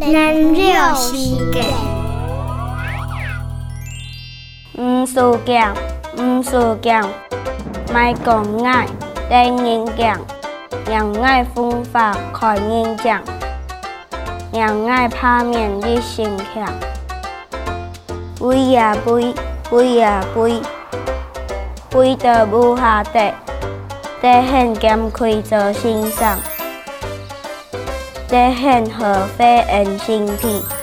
能了时间。唔输强，唔输强，卖讲爱，带人强，让爱风发开人强，让爱怕面的心强。飞呀飞，飞呀飞，飞到无下地，地很减开做欣赏，地很和非恩心品。